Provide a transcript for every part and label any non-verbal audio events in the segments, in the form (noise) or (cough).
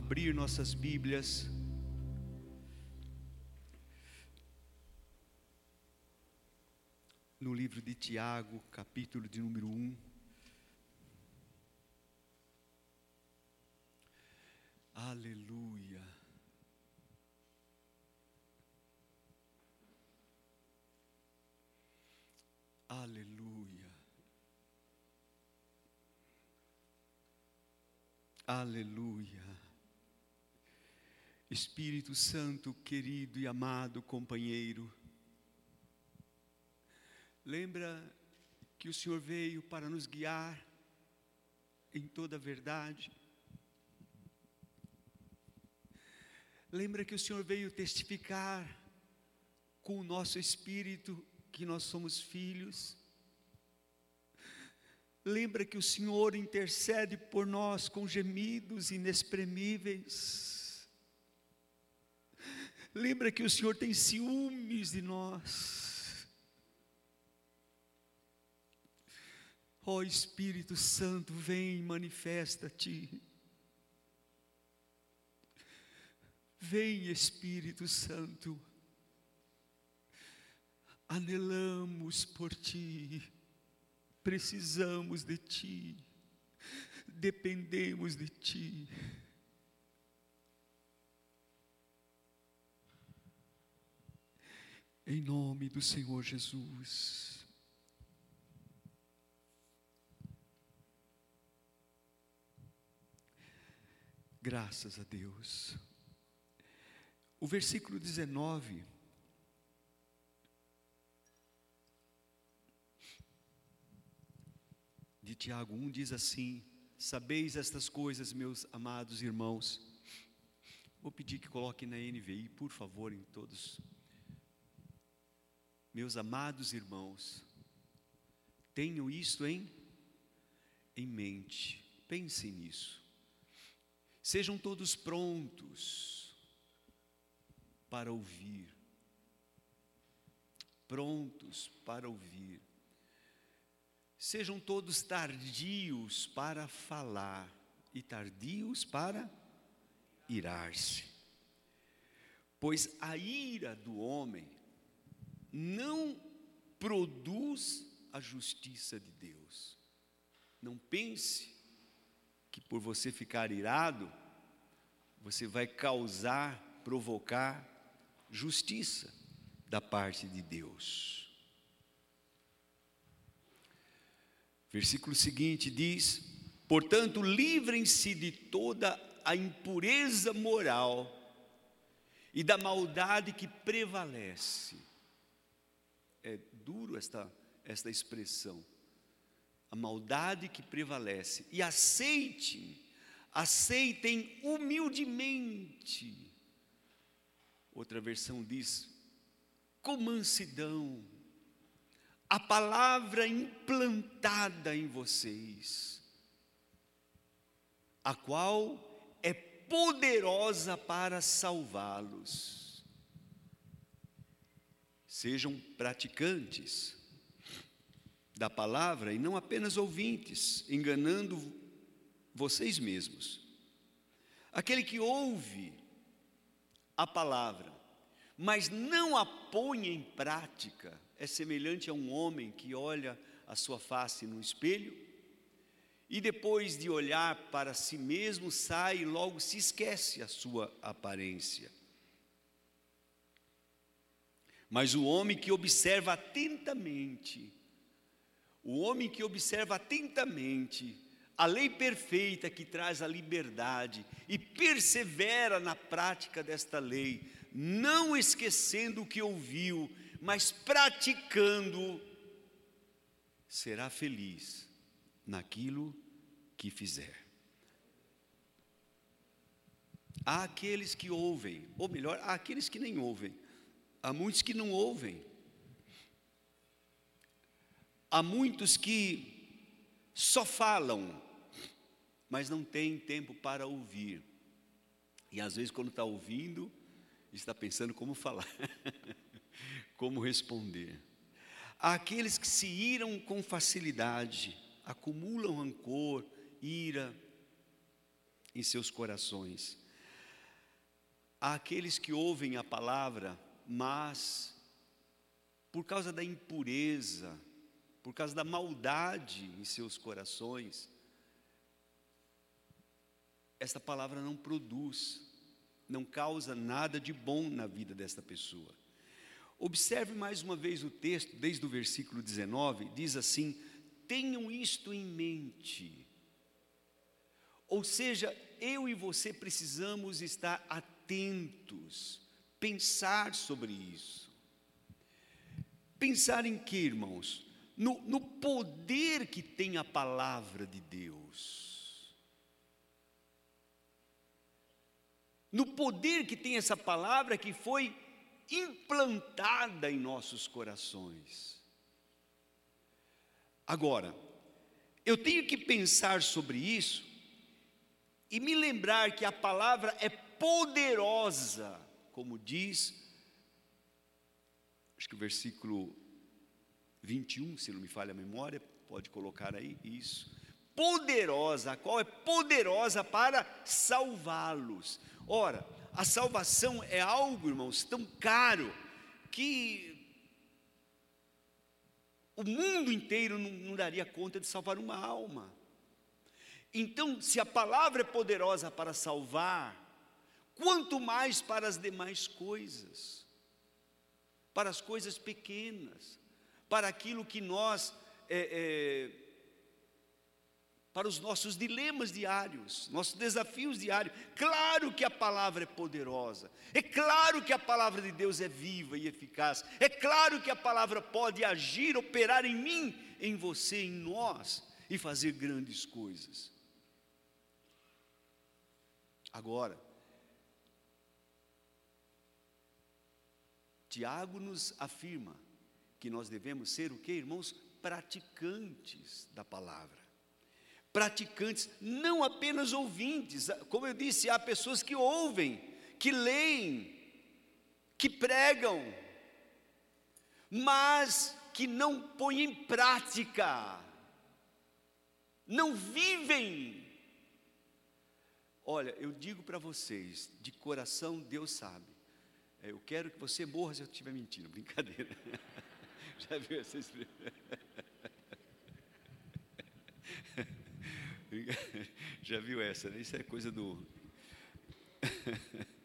abrir nossas Bíblias. No livro de Tiago, capítulo de número 1. Aleluia. Aleluia. Aleluia. Espírito Santo, querido e amado companheiro, lembra que o Senhor veio para nos guiar em toda a verdade. Lembra que o Senhor veio testificar com o nosso espírito que nós somos filhos. Lembra que o Senhor intercede por nós com gemidos inexprimíveis. Lembra que o Senhor tem ciúmes de nós. Ó oh, Espírito Santo, vem, manifesta-te. Vem, Espírito Santo. Anelamos por ti precisamos de Ti, dependemos de Ti. Em nome do Senhor Jesus. Graças a Deus. O versículo 19 de Tiago 1 diz assim: Sabeis estas coisas, meus amados irmãos. Vou pedir que coloque na NVI, por favor, em todos. Meus amados irmãos, tenham isto em, em mente, pensem nisso. Sejam todos prontos para ouvir, prontos para ouvir Sejam todos tardios para falar e tardios para irar-se. Pois a ira do homem não produz a justiça de Deus. Não pense que por você ficar irado, você vai causar, provocar justiça da parte de Deus. Versículo seguinte diz: Portanto, livrem-se de toda a impureza moral e da maldade que prevalece. Duro esta, esta expressão. A maldade que prevalece. E aceitem, aceitem humildemente. Outra versão diz: com mansidão a palavra implantada em vocês, a qual é poderosa para salvá-los. Sejam praticantes da palavra e não apenas ouvintes, enganando vocês mesmos. Aquele que ouve a palavra, mas não a põe em prática, é semelhante a um homem que olha a sua face no espelho e depois de olhar para si mesmo sai e logo se esquece a sua aparência. Mas o homem que observa atentamente, o homem que observa atentamente a lei perfeita que traz a liberdade e persevera na prática desta lei, não esquecendo o que ouviu mas praticando, será feliz naquilo que fizer. Há aqueles que ouvem, ou melhor, há aqueles que nem ouvem, há muitos que não ouvem, há muitos que só falam, mas não têm tempo para ouvir, e às vezes, quando está ouvindo, está pensando como falar. (laughs) como responder. Há aqueles que se iram com facilidade, acumulam rancor, ira em seus corações. Há aqueles que ouvem a palavra, mas por causa da impureza, por causa da maldade em seus corações, esta palavra não produz, não causa nada de bom na vida desta pessoa. Observe mais uma vez o texto, desde o versículo 19, diz assim: tenham isto em mente. Ou seja, eu e você precisamos estar atentos, pensar sobre isso. Pensar em que, irmãos? No, no poder que tem a palavra de Deus. No poder que tem essa palavra que foi implantada em nossos corações. Agora, eu tenho que pensar sobre isso e me lembrar que a palavra é poderosa, como diz acho que o versículo 21, se não me falha a memória, pode colocar aí isso. Poderosa, a qual é poderosa para salvá-los. Ora, a salvação é algo, irmãos, tão caro que o mundo inteiro não, não daria conta de salvar uma alma. Então, se a palavra é poderosa para salvar, quanto mais para as demais coisas para as coisas pequenas, para aquilo que nós, é, é, para os nossos dilemas diários, nossos desafios diários. Claro que a palavra é poderosa, é claro que a palavra de Deus é viva e eficaz, é claro que a palavra pode agir, operar em mim, em você, em nós e fazer grandes coisas. Agora, Tiago nos afirma que nós devemos ser o que, irmãos? Praticantes da palavra. Praticantes, não apenas ouvintes. Como eu disse, há pessoas que ouvem, que leem, que pregam, mas que não põem em prática, não vivem. Olha, eu digo para vocês, de coração, Deus sabe, eu quero que você morra se eu estiver mentindo. (laughs) Brincadeira. Já viu essa expressão? (laughs) Já viu essa, né? Isso é coisa do. (laughs)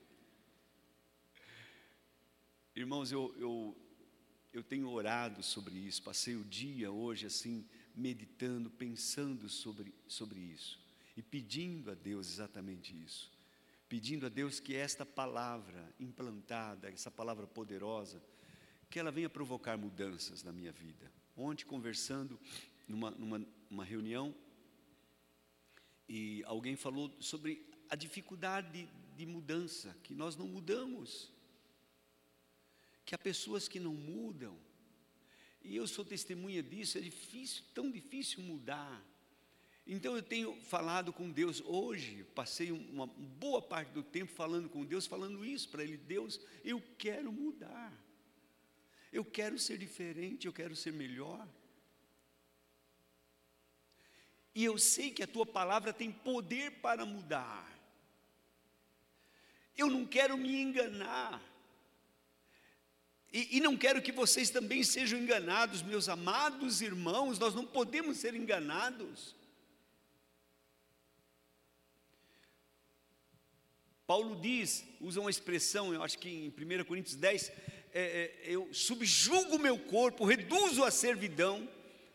Irmãos, eu, eu, eu tenho orado sobre isso, passei o dia hoje assim, meditando, pensando sobre, sobre isso e pedindo a Deus exatamente isso pedindo a Deus que esta palavra implantada, essa palavra poderosa, que ela venha provocar mudanças na minha vida. Ontem, conversando numa, numa uma reunião, e alguém falou sobre a dificuldade de, de mudança, que nós não mudamos, que há pessoas que não mudam, e eu sou testemunha disso, é difícil, tão difícil mudar. Então eu tenho falado com Deus hoje, passei uma boa parte do tempo falando com Deus, falando isso para Ele: Deus, eu quero mudar, eu quero ser diferente, eu quero ser melhor. E eu sei que a tua palavra tem poder para mudar. Eu não quero me enganar. E, e, não quero que vocês também sejam enganados, meus amados irmãos, nós não podemos ser enganados. Paulo diz, usa uma expressão, eu acho que em 1 Coríntios 10, é, é, eu subjugo o meu corpo, reduzo a servidão,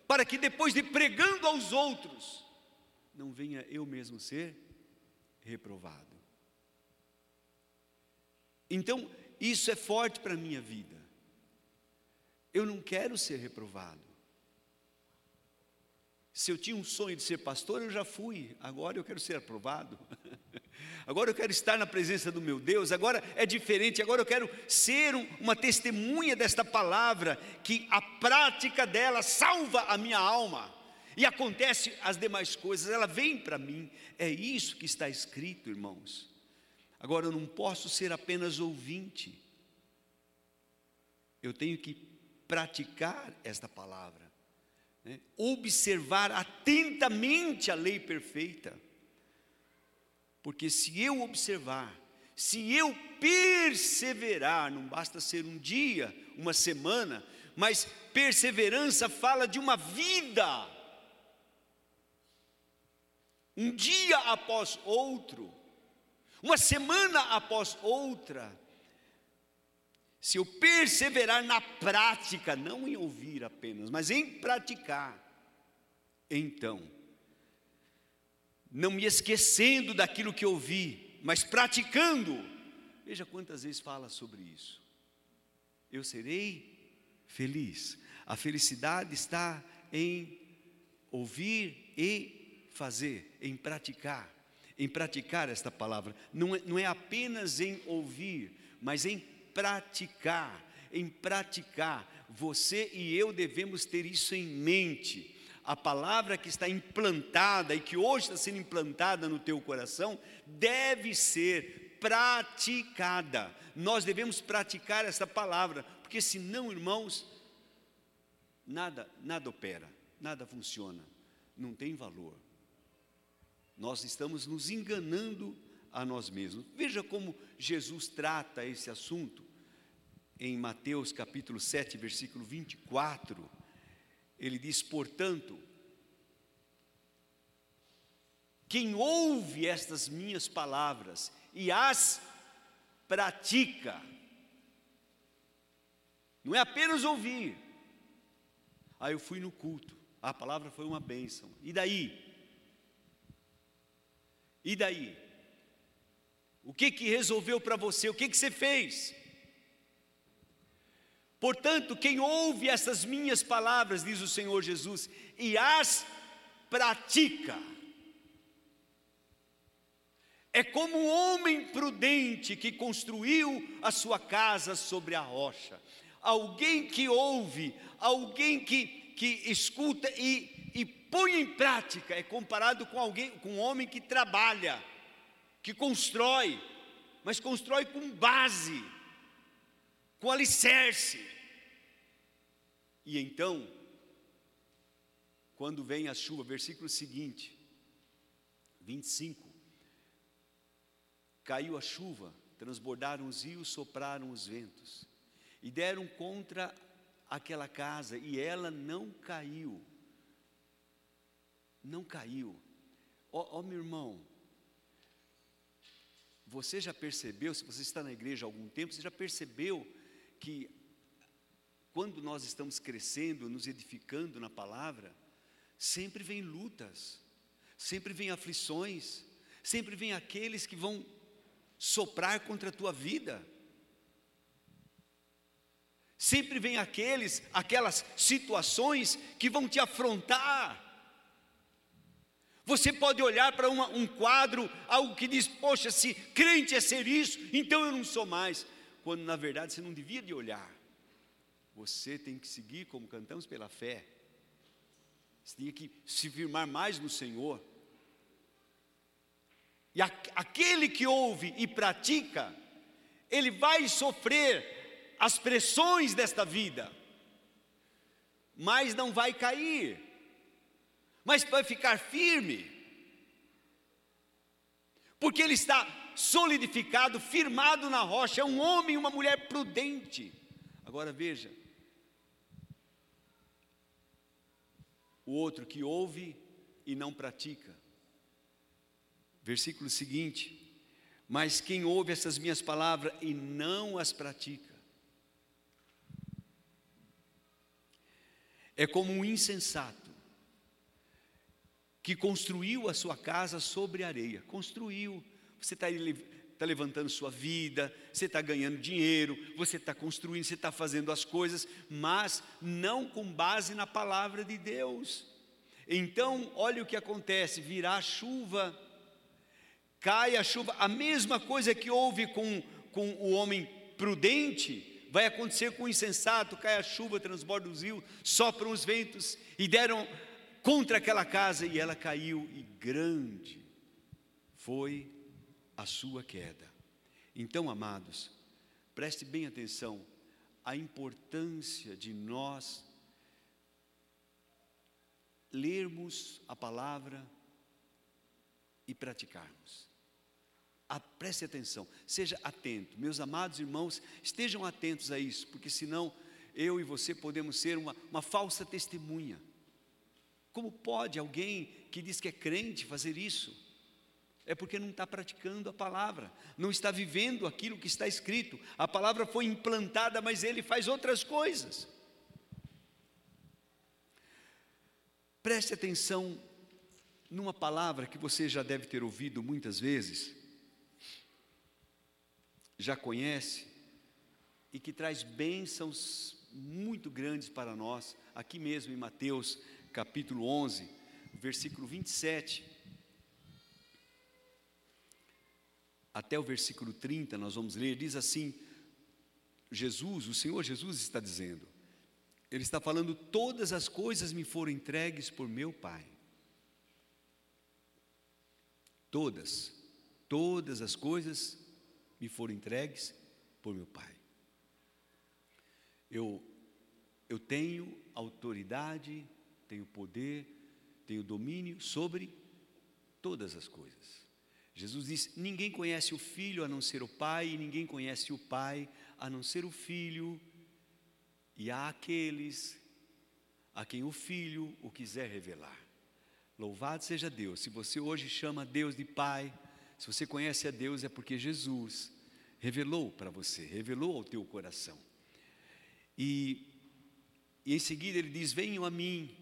para que depois de pregando aos outros, não venha eu mesmo ser reprovado. Então, isso é forte para a minha vida. Eu não quero ser reprovado. Se eu tinha um sonho de ser pastor, eu já fui, agora eu quero ser aprovado. (laughs) Agora eu quero estar na presença do meu Deus, agora é diferente, agora eu quero ser uma testemunha desta palavra, que a prática dela salva a minha alma. E acontece as demais coisas, ela vem para mim. É isso que está escrito, irmãos. Agora eu não posso ser apenas ouvinte. Eu tenho que praticar esta palavra né? observar atentamente a lei perfeita. Porque se eu observar, se eu perseverar, não basta ser um dia, uma semana, mas perseverança fala de uma vida. Um dia após outro, uma semana após outra, se eu perseverar na prática, não em ouvir apenas, mas em praticar, então, não me esquecendo daquilo que ouvi, mas praticando, veja quantas vezes fala sobre isso. Eu serei feliz. A felicidade está em ouvir e fazer, em praticar, em praticar esta palavra. Não é, não é apenas em ouvir, mas em praticar, em praticar. Você e eu devemos ter isso em mente. A palavra que está implantada e que hoje está sendo implantada no teu coração deve ser praticada. Nós devemos praticar essa palavra, porque senão, irmãos, nada, nada opera, nada funciona, não tem valor. Nós estamos nos enganando a nós mesmos. Veja como Jesus trata esse assunto em Mateus capítulo 7, versículo 24. Ele diz: Portanto, quem ouve estas minhas palavras e as pratica, não é apenas ouvir. Ah, eu fui no culto, a palavra foi uma bênção. E daí? E daí? O que que resolveu para você? O que que você fez? Portanto, quem ouve essas minhas palavras, diz o Senhor Jesus, e as pratica, é como um homem prudente que construiu a sua casa sobre a rocha. Alguém que ouve, alguém que, que escuta e, e põe em prática, é comparado com alguém, com um homem que trabalha que constrói, mas constrói com base, com alicerce. E então, quando vem a chuva, versículo seguinte, 25: Caiu a chuva, transbordaram os rios, sopraram os ventos, e deram contra aquela casa, e ela não caiu. Não caiu. Ó, oh, oh, meu irmão, você já percebeu, se você está na igreja há algum tempo, você já percebeu que quando nós estamos crescendo, nos edificando na palavra, sempre vem lutas, sempre vem aflições, sempre vem aqueles que vão soprar contra a tua vida. Sempre vem aqueles, aquelas situações que vão te afrontar. Você pode olhar para uma, um quadro, algo que diz, poxa, se crente é ser isso, então eu não sou mais. Quando na verdade você não devia de olhar. Você tem que seguir como cantamos pela fé. Você tem que se firmar mais no Senhor. E a, aquele que ouve e pratica, ele vai sofrer as pressões desta vida, mas não vai cair mas vai ficar firme, porque ele está solidificado, firmado na rocha, é um homem e uma mulher prudente. Agora veja, o outro que ouve e não pratica. Versículo seguinte: Mas quem ouve essas minhas palavras e não as pratica, é como um insensato que construiu a sua casa sobre areia. Construiu. Você está tá levantando sua vida, você está ganhando dinheiro, você está construindo, você está fazendo as coisas, mas não com base na palavra de Deus. Então, olha o que acontece: virá chuva, cai a chuva, a mesma coisa que houve com, com o homem prudente, vai acontecer com o insensato: cai a chuva, transborda os rios, sopram os ventos, e deram contra aquela casa e ela caiu, e grande foi a sua queda. Então, amados, preste bem atenção à importância de nós lermos a palavra e praticarmos. a, preste atenção, seja atento. Meus amados irmãos, estejam atentos a isso, porque senão eu e você podemos ser uma, uma falsa testemunha. Como pode alguém que diz que é crente fazer isso? É porque não está praticando a palavra, não está vivendo aquilo que está escrito. A palavra foi implantada, mas ele faz outras coisas. Preste atenção numa palavra que você já deve ter ouvido muitas vezes, já conhece, e que traz bênçãos muito grandes para nós, aqui mesmo em Mateus capítulo 11, versículo 27. Até o versículo 30, nós vamos ler, diz assim: Jesus, o Senhor Jesus está dizendo, Ele está falando: todas as coisas me foram entregues por meu Pai. Todas, todas as coisas me foram entregues por meu Pai. Eu, eu tenho autoridade, tenho poder, tenho domínio sobre todas as coisas. Jesus diz: ninguém conhece o filho a não ser o pai, e ninguém conhece o pai a não ser o filho, e há aqueles a quem o filho o quiser revelar. Louvado seja Deus. Se você hoje chama Deus de Pai, se você conhece a Deus, é porque Jesus revelou para você, revelou ao teu coração. E, e em seguida ele diz: Venham a mim,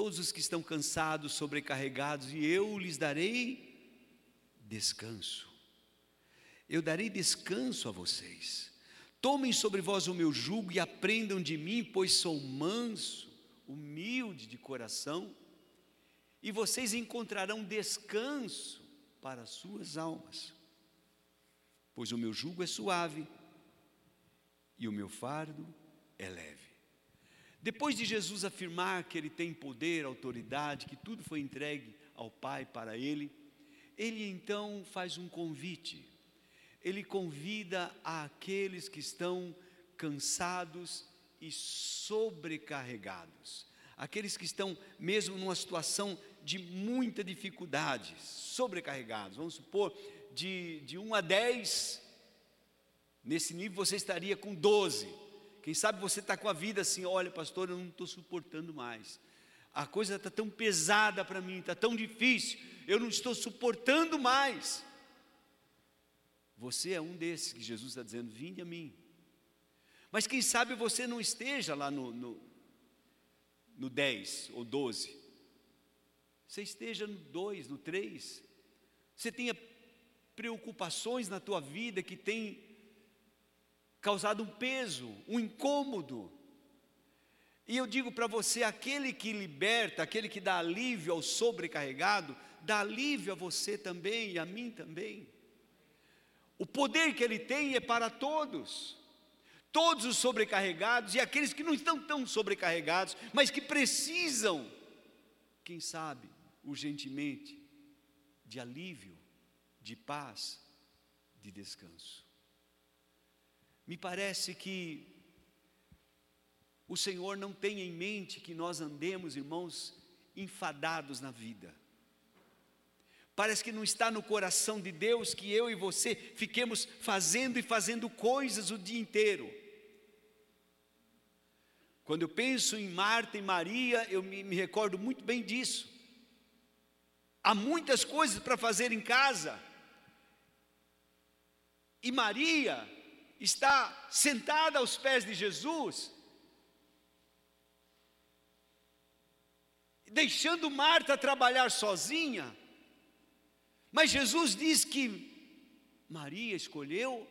todos os que estão cansados, sobrecarregados, e eu lhes darei descanso. Eu darei descanso a vocês. Tomem sobre vós o meu jugo e aprendam de mim, pois sou manso, humilde de coração e vocês encontrarão descanso para as suas almas, pois o meu jugo é suave e o meu fardo é leve. Depois de Jesus afirmar que ele tem poder, autoridade, que tudo foi entregue ao Pai para ele, ele então faz um convite. Ele convida aqueles que estão cansados e sobrecarregados, aqueles que estão mesmo numa situação de muita dificuldade, sobrecarregados. Vamos supor, de, de 1 a 10, nesse nível você estaria com 12. Quem sabe você está com a vida assim: olha, pastor, eu não estou suportando mais. A coisa está tão pesada para mim, está tão difícil, eu não estou suportando mais. Você é um desses que Jesus está dizendo: vinde a mim. Mas quem sabe você não esteja lá no, no, no 10 ou 12 você esteja no 2, no 3, você tenha preocupações na tua vida que tem causado um peso, um incômodo. E eu digo para você: aquele que liberta, aquele que dá alívio ao sobrecarregado, dá alívio a você também e a mim também. O poder que ele tem é para todos, todos os sobrecarregados e aqueles que não estão tão sobrecarregados, mas que precisam, quem sabe, urgentemente de alívio, de paz, de descanso. Me parece que o Senhor não tem em mente que nós andemos, irmãos, enfadados na vida. Parece que não está no coração de Deus que eu e você fiquemos fazendo e fazendo coisas o dia inteiro. Quando eu penso em Marta e Maria, eu me, me recordo muito bem disso. Há muitas coisas para fazer em casa. E Maria está sentada aos pés de Jesus, deixando Marta trabalhar sozinha. Mas Jesus diz que Maria escolheu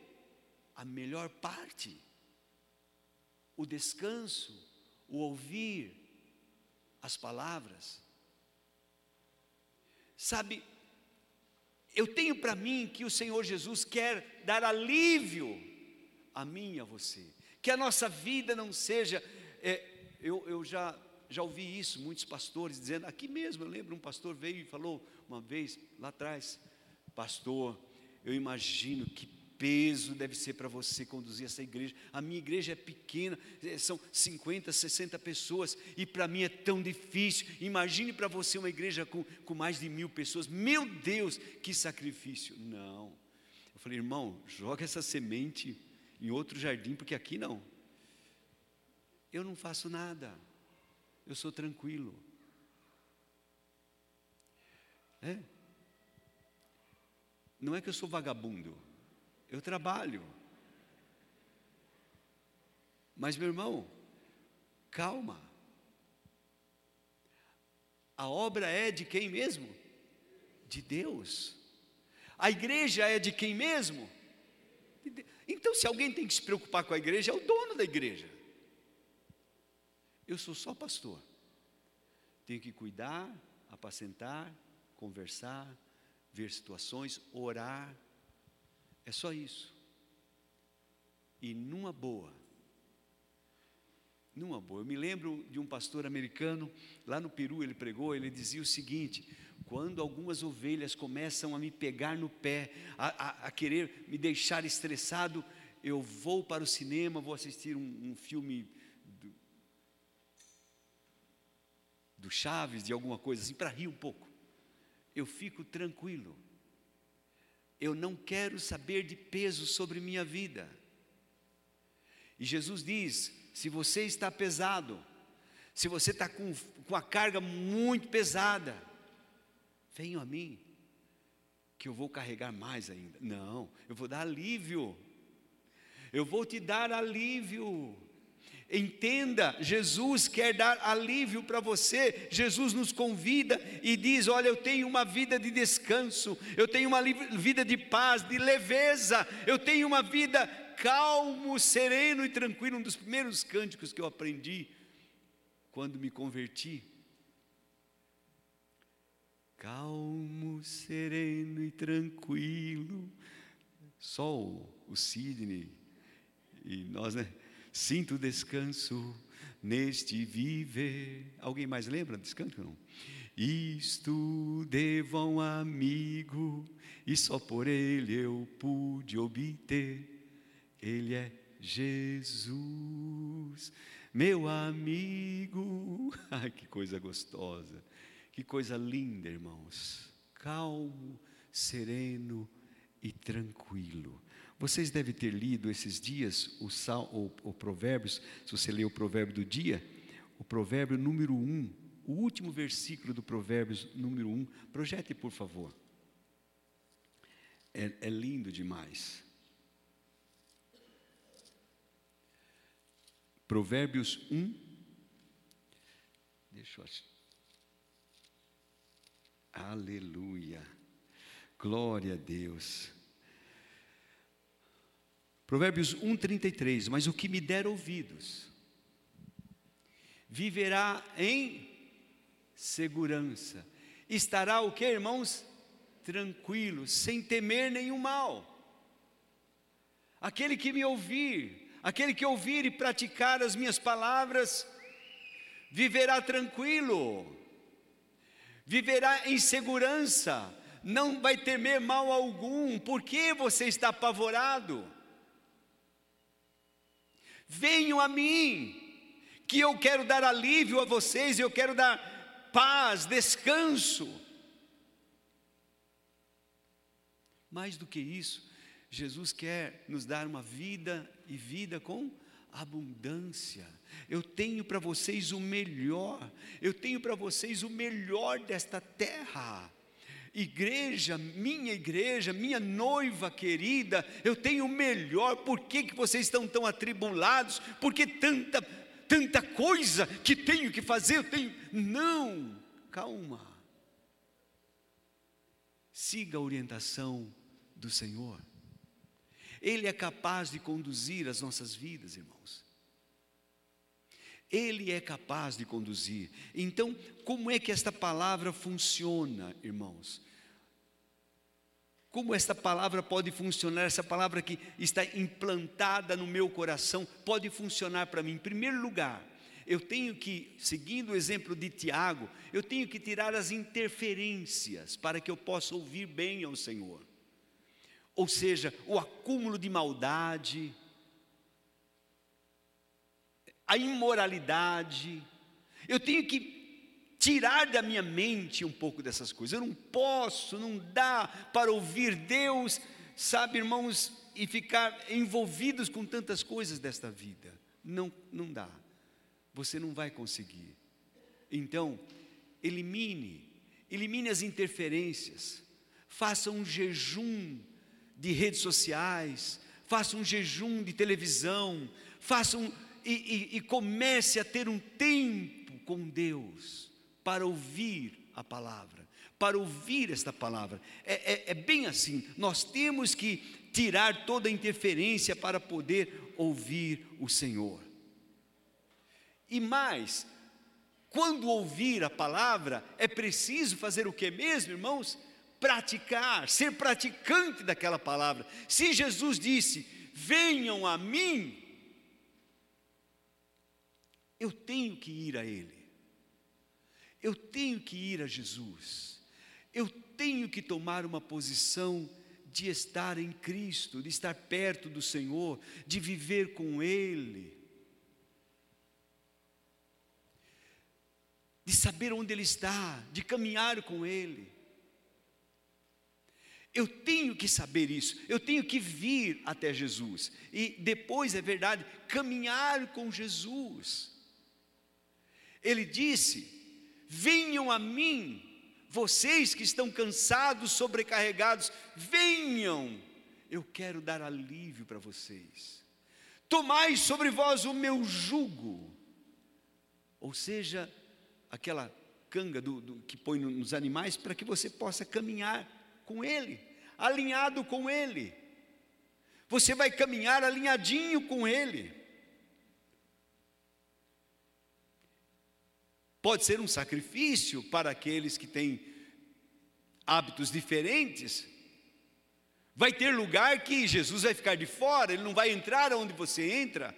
a melhor parte, o descanso, o ouvir as palavras. Sabe, eu tenho para mim que o Senhor Jesus quer dar alívio a mim e a você, que a nossa vida não seja. É, eu, eu já, já ouvi isso, muitos pastores dizendo, aqui mesmo, eu lembro um pastor veio e falou uma vez lá atrás, pastor, eu imagino que peso deve ser para você conduzir essa igreja. A minha igreja é pequena, é, são 50, 60 pessoas, e para mim é tão difícil. Imagine para você uma igreja com, com mais de mil pessoas. Meu Deus, que sacrifício! Não. Eu falei, irmão, joga essa semente em outro jardim, porque aqui não. Eu não faço nada, eu sou tranquilo. É. Não é que eu sou vagabundo, eu trabalho. Mas, meu irmão, calma. A obra é de quem mesmo? De Deus. A igreja é de quem mesmo? De então, se alguém tem que se preocupar com a igreja, é o dono da igreja. Eu sou só pastor. Tenho que cuidar, apacentar, conversar, ver situações, orar. É só isso. E numa boa. Numa boa. Eu me lembro de um pastor americano, lá no Peru ele pregou, ele dizia o seguinte: quando algumas ovelhas começam a me pegar no pé, a, a, a querer me deixar estressado, eu vou para o cinema, vou assistir um, um filme do, do Chaves, de alguma coisa assim, para rir um pouco. Eu fico tranquilo. Eu não quero saber de peso sobre minha vida. E Jesus diz: se você está pesado, se você está com, com a carga muito pesada, venham a mim, que eu vou carregar mais ainda. Não, eu vou dar alívio. Eu vou te dar alívio. Entenda, Jesus quer dar alívio para você. Jesus nos convida e diz: Olha, eu tenho uma vida de descanso, eu tenho uma vida de paz, de leveza, eu tenho uma vida calmo, sereno e tranquilo. Um dos primeiros cânticos que eu aprendi quando me converti calmo, sereno e tranquilo. Só o, o Sidney e nós, né? Sinto descanso neste viver. Alguém mais lembra desse canto? Não. Isto devo a um amigo, e só por ele eu pude obter. Ele é Jesus, meu amigo. (laughs) Ai, que coisa gostosa. Que coisa linda, irmãos. Calmo, sereno e tranquilo. Vocês devem ter lido esses dias o, sal, o, o Provérbios, se você ler o provérbio do dia, o provérbio número 1, o último versículo do Provérbios número 1. Projete, por favor. É, é lindo demais. Provérbios 1. Deixa eu achar. Aleluia. Glória a Deus. Provérbios 1:33, mas o que me der ouvidos viverá em segurança. Estará o que, irmãos? Tranquilo, sem temer nenhum mal. Aquele que me ouvir, aquele que ouvir e praticar as minhas palavras, viverá tranquilo viverá em segurança, não vai temer mal algum, por que você está apavorado? Venham a mim, que eu quero dar alívio a vocês, eu quero dar paz, descanso. Mais do que isso, Jesus quer nos dar uma vida e vida com abundância. Eu tenho para vocês o melhor, eu tenho para vocês o melhor desta terra. Igreja, minha igreja, minha noiva querida, eu tenho o melhor. Por que, que vocês estão tão atribulados? Por que tanta, tanta coisa que tenho que fazer? Eu tenho. Não, calma. Siga a orientação do Senhor. Ele é capaz de conduzir as nossas vidas, irmãos. Ele é capaz de conduzir. Então, como é que esta palavra funciona, irmãos? Como esta palavra pode funcionar? Essa palavra que está implantada no meu coração pode funcionar para mim. Em primeiro lugar, eu tenho que, seguindo o exemplo de Tiago, eu tenho que tirar as interferências para que eu possa ouvir bem ao Senhor. ou seja, o acúmulo de maldade, a imoralidade. Eu tenho que tirar da minha mente um pouco dessas coisas. Eu não posso, não dá para ouvir Deus, sabe, irmãos, e ficar envolvidos com tantas coisas desta vida. Não, não dá. Você não vai conseguir. Então, elimine, elimine as interferências. Faça um jejum de redes sociais, faça um jejum de televisão, faça um e, e, e comece a ter um tempo com Deus para ouvir a palavra, para ouvir esta palavra. É, é, é bem assim, nós temos que tirar toda a interferência para poder ouvir o Senhor. E mais, quando ouvir a palavra, é preciso fazer o que mesmo, irmãos? Praticar, ser praticante daquela palavra. Se Jesus disse: Venham a mim, eu tenho que ir a Ele, eu tenho que ir a Jesus, eu tenho que tomar uma posição de estar em Cristo, de estar perto do Senhor, de viver com Ele, de saber onde Ele está, de caminhar com Ele. Eu tenho que saber isso, eu tenho que vir até Jesus, e depois, é verdade, caminhar com Jesus. Ele disse: Venham a mim, vocês que estão cansados, sobrecarregados, venham, eu quero dar alívio para vocês. Tomai sobre vós o meu jugo, ou seja, aquela canga do, do que põe nos animais, para que você possa caminhar com ele, alinhado com ele. Você vai caminhar alinhadinho com ele. Pode ser um sacrifício para aqueles que têm hábitos diferentes. Vai ter lugar que Jesus vai ficar de fora, ele não vai entrar onde você entra.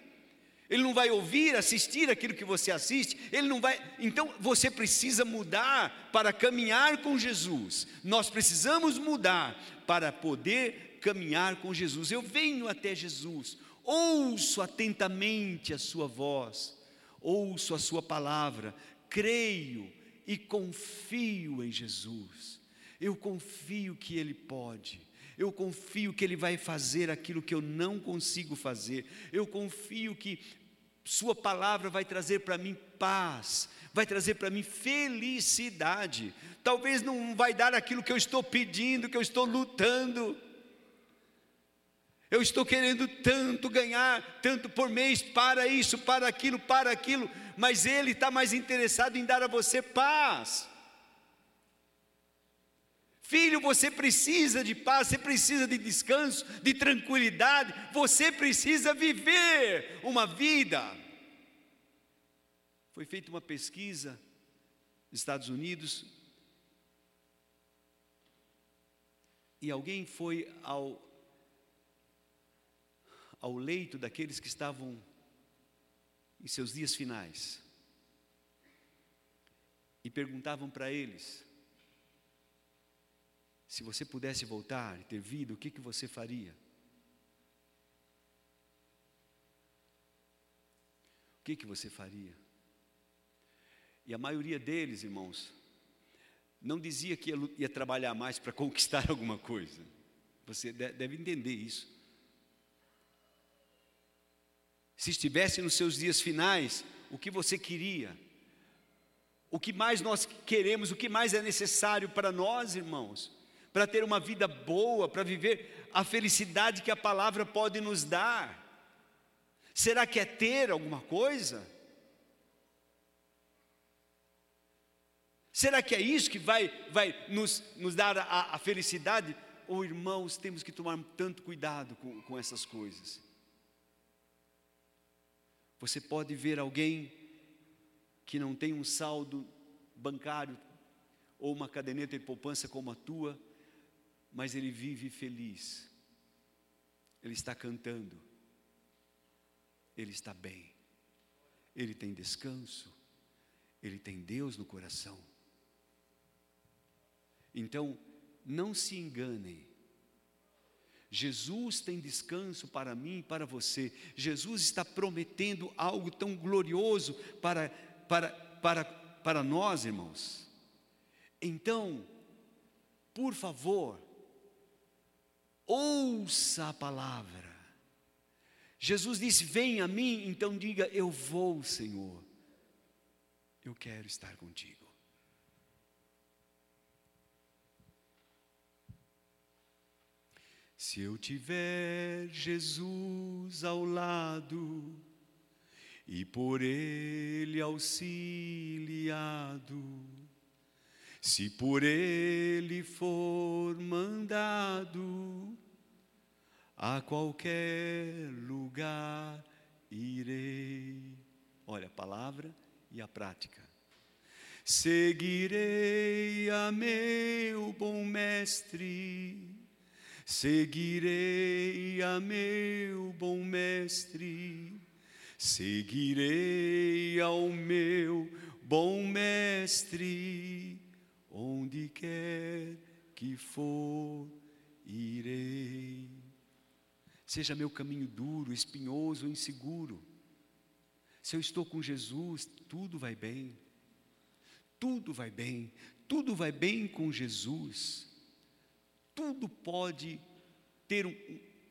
Ele não vai ouvir, assistir aquilo que você assiste, ele não vai. Então você precisa mudar para caminhar com Jesus. Nós precisamos mudar para poder caminhar com Jesus. Eu venho até Jesus, ouço atentamente a sua voz, ouço a sua palavra, creio e confio em Jesus. Eu confio que Ele pode. Eu confio que Ele vai fazer aquilo que eu não consigo fazer. Eu confio que Sua palavra vai trazer para mim paz, vai trazer para mim felicidade. Talvez não vai dar aquilo que eu estou pedindo, que eu estou lutando. Eu estou querendo tanto ganhar, tanto por mês, para isso, para aquilo, para aquilo, mas Ele está mais interessado em dar a você paz. Filho, você precisa de paz, você precisa de descanso, de tranquilidade, você precisa viver uma vida. Foi feita uma pesquisa nos Estados Unidos e alguém foi ao, ao leito daqueles que estavam em seus dias finais e perguntavam para eles: se você pudesse voltar e ter vida, o que, que você faria? O que, que você faria? E a maioria deles, irmãos, não dizia que ia, ia trabalhar mais para (laughs) conquistar alguma coisa. Você deve entender isso. Se estivesse nos seus dias finais, o que você queria? O que mais nós queremos, o que mais é necessário para nós, irmãos? Para ter uma vida boa, para viver a felicidade que a palavra pode nos dar. Será que é ter alguma coisa? Será que é isso que vai, vai nos, nos dar a, a felicidade? Ou oh, irmãos, temos que tomar tanto cuidado com, com essas coisas. Você pode ver alguém que não tem um saldo bancário ou uma caderneta de poupança como a tua, mas ele vive feliz. Ele está cantando. Ele está bem. Ele tem descanso. Ele tem Deus no coração. Então, não se enganem. Jesus tem descanso para mim e para você. Jesus está prometendo algo tão glorioso para, para, para, para nós, irmãos. Então, por favor, ouça a palavra. Jesus disse: Vem a mim, então diga: Eu vou, Senhor. Eu quero estar contigo. Se eu tiver Jesus ao lado e por Ele auxiliado, se por Ele for mandado, a qualquer lugar irei. Olha a palavra e a prática. Seguirei a meu bom mestre Seguirei a meu bom mestre, seguirei ao meu bom mestre, onde quer que for, irei. Seja meu caminho duro, espinhoso, inseguro. Se eu estou com Jesus, tudo vai bem. Tudo vai bem, tudo vai bem com Jesus tudo pode ter um,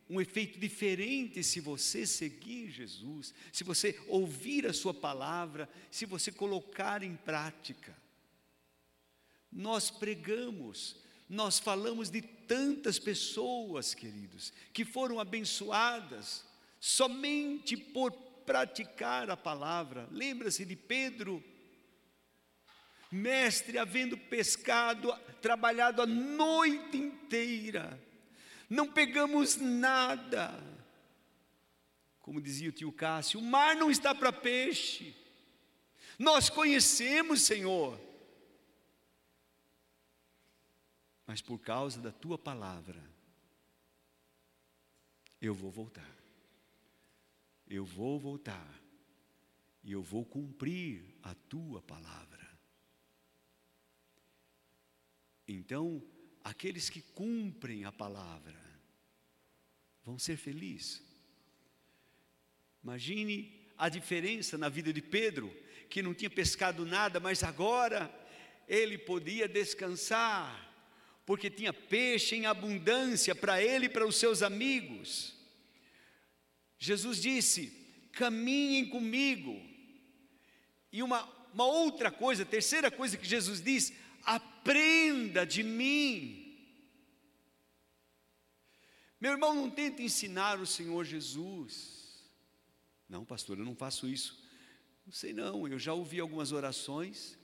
um efeito diferente se você seguir Jesus, se você ouvir a Sua palavra, se você colocar em prática. Nós pregamos, nós falamos de tantas pessoas, queridos, que foram abençoadas somente por praticar a palavra. Lembra-se de Pedro? Mestre, havendo pescado, trabalhado a noite inteira, não pegamos nada. Como dizia o tio Cássio, o mar não está para peixe. Nós conhecemos, Senhor. Mas por causa da tua palavra, eu vou voltar. Eu vou voltar. E eu vou cumprir a tua palavra. Então, aqueles que cumprem a palavra vão ser felizes. Imagine a diferença na vida de Pedro, que não tinha pescado nada, mas agora ele podia descansar, porque tinha peixe em abundância para ele e para os seus amigos. Jesus disse: caminhem comigo. E uma, uma outra coisa, terceira coisa que Jesus diz: aprenda de mim. Meu irmão, não tenta ensinar o Senhor Jesus. Não, pastor, eu não faço isso. Não sei não, eu já ouvi algumas orações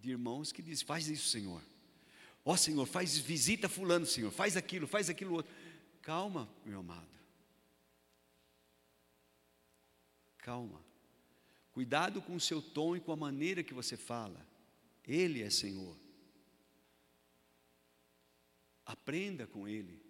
de irmãos que dizem: faz isso, Senhor. Ó oh, Senhor, faz visita fulano, Senhor, faz aquilo, faz aquilo outro. Calma, meu amado. Calma. Cuidado com o seu tom e com a maneira que você fala. Ele é Senhor. Aprenda com Ele.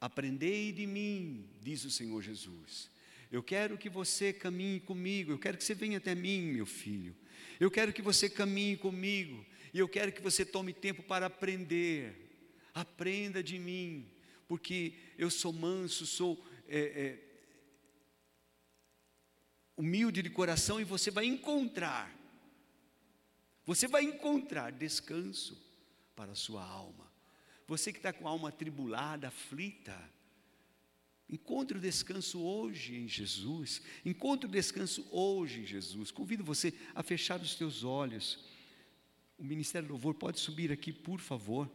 Aprendei de mim, diz o Senhor Jesus. Eu quero que você caminhe comigo, eu quero que você venha até mim, meu filho. Eu quero que você caminhe comigo, e eu quero que você tome tempo para aprender. Aprenda de mim, porque eu sou manso, sou é, é, humilde de coração, e você vai encontrar você vai encontrar descanso para a sua alma. Você que está com a alma tribulada, aflita, encontre o descanso hoje em Jesus. Encontre o descanso hoje em Jesus. Convido você a fechar os teus olhos. O Ministério do Louvor pode subir aqui, por favor.